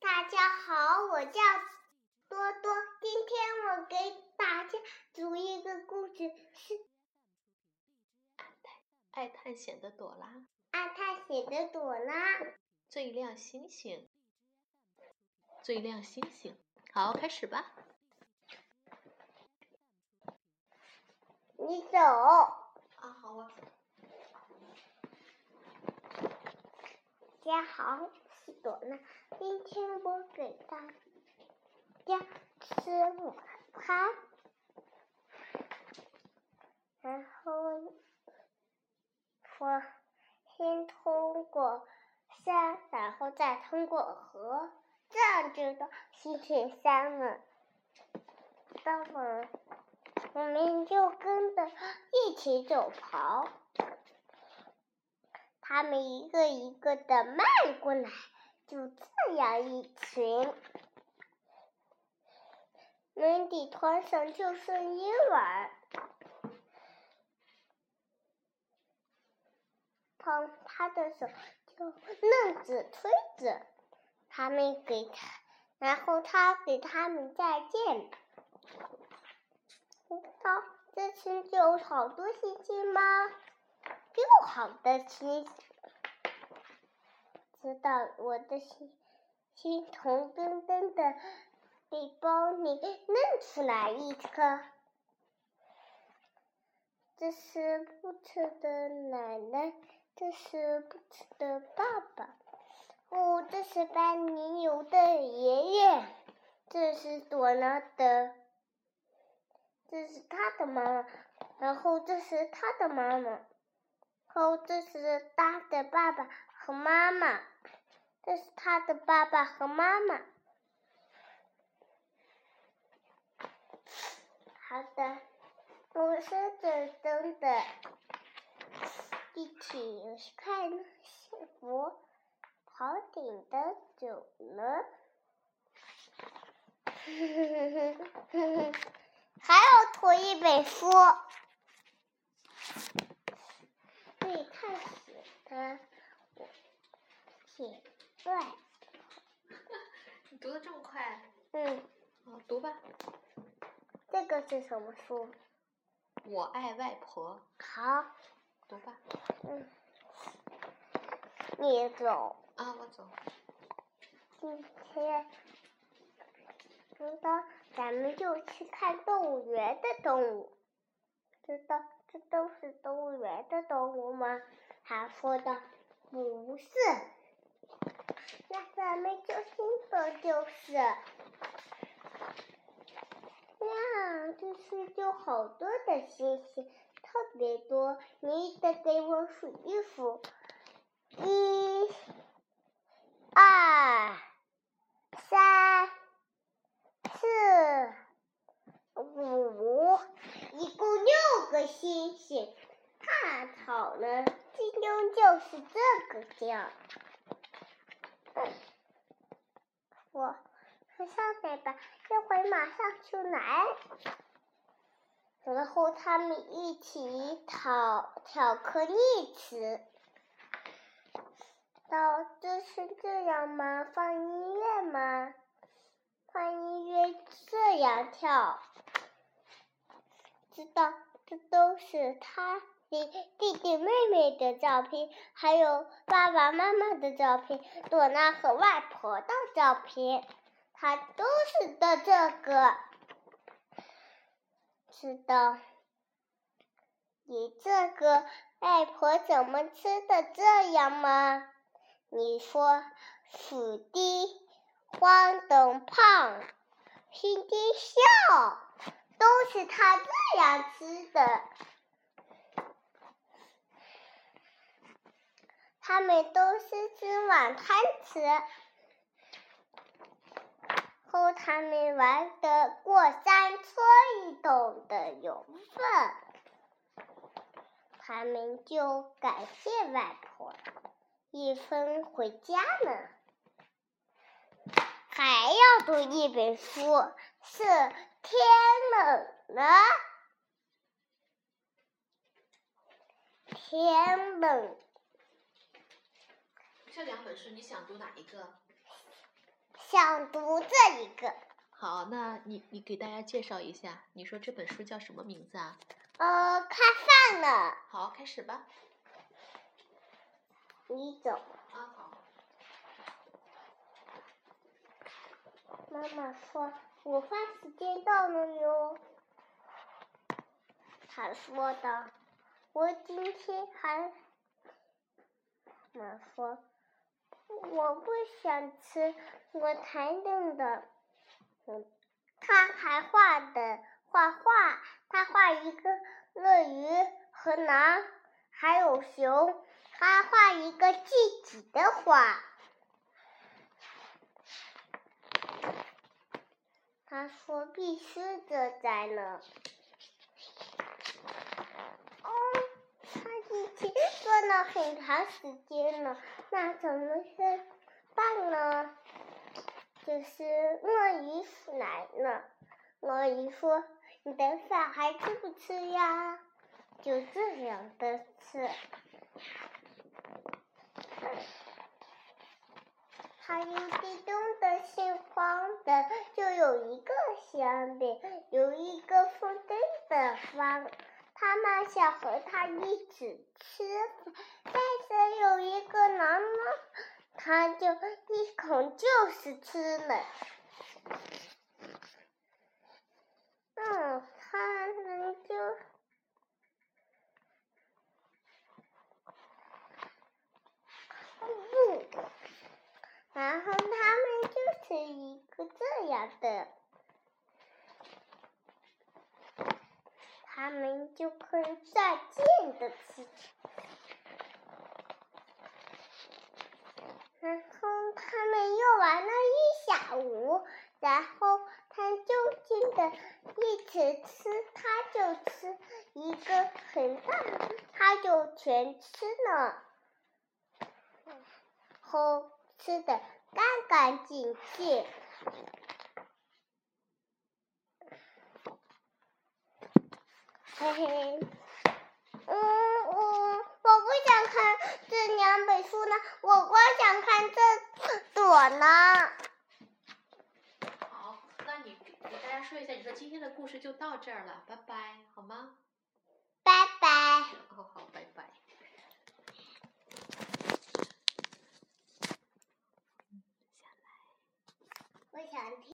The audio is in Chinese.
大家好，我叫多多。今天我给大家读一个故事，是爱探险的朵拉。爱探险的朵拉。最亮星星，最亮星星。好，开始吧。你走。啊，好，我走。大家好，朵拉。今天我给大家吃午餐，然后我先通过山，然后再通过河，这样就到星星山了。待会儿我们就跟着一起走跑。他们一个一个的迈过来，就这样一群。门底团上就剩婴儿，碰他的手就愣着推着，他们给他，然后他给他们再见。到这群就有好多星星吗？又好的星，知道我的心心红澄澄的背包里弄出来一颗，这是不吃的奶奶，这是不吃的爸爸，哦，这是班里有的爷爷，这是朵拉的，这是他的妈妈，然后这是他的妈妈。哦，这是他的爸爸和妈妈，这是他的爸爸和妈妈。好的，我是真真的，一起快乐幸福，头顶的走了，还要涂一本书。对探险的铁怪。你读的这么快？嗯。好，读吧。这个是什么书？我爱外婆。好。读吧。嗯。你走。啊，我走。今天，知道咱们就去看动物园的动物，知道。这都是动物园的动物吗？他说的不是，那咱们就新的就是。呀，这次就好多的星星，特别多，你得给我数一数，一、二、三、四。五，一共六个星星，太好了！今天就是这个样。我上来吧，一会马上就来。然后他们一起讨巧克力吃。到这是这样吗？放音乐吗？放音乐这样跳。知道，这都是他的弟弟妹妹的照片，还有爸爸妈妈的照片，朵拉和外婆的照片，他都是的这个。知道，你这个外婆怎么吃的这样吗？你说，鼠低，黄等胖，天天笑。都是他这样吃的，他们都是吃晚餐吃，和他们玩的过山车一动的游分，他们就感谢外婆，一分回家了，还要读一本书是。天冷了，天冷。这两本书你想读哪一个？想读这一个。好，那你你给大家介绍一下，你说这本书叫什么名字啊？呃，开饭了。好，开始吧。你走。啊，好。妈妈说：“午饭时间到了哟。”他说的。我今天还……妈说：“我不想吃我才弄的。”嗯，他还画的画画，他画一个鳄鱼和狼，还有熊，他画一个自己的画。他说：“必须的，在呢。”哦，他已经做了很长时间了，那怎么是办呢？就是鳄鱼来了，鳄鱼说：“你的饭还吃不吃呀？”就这样的吃。还有激动的、心慌的，就有一个香饼，有一个风筝的方。他们想和他一起吃饭，但是有一个狼呢，他就一口就是吃了。嗯，他们就，不，然后他们就是一个这样的。他们就可再见的吃，然后他们又玩了一下午，然后他就近的一起吃，他就吃一个很大，他就全吃了，后吃的干干净净。嘿嘿，嗯，我我不想看这两本书呢，我光想看这朵呢。好，那你给大家说一下，你说今天的故事就到这儿了，拜拜，好吗？拜拜。哦，好，拜拜。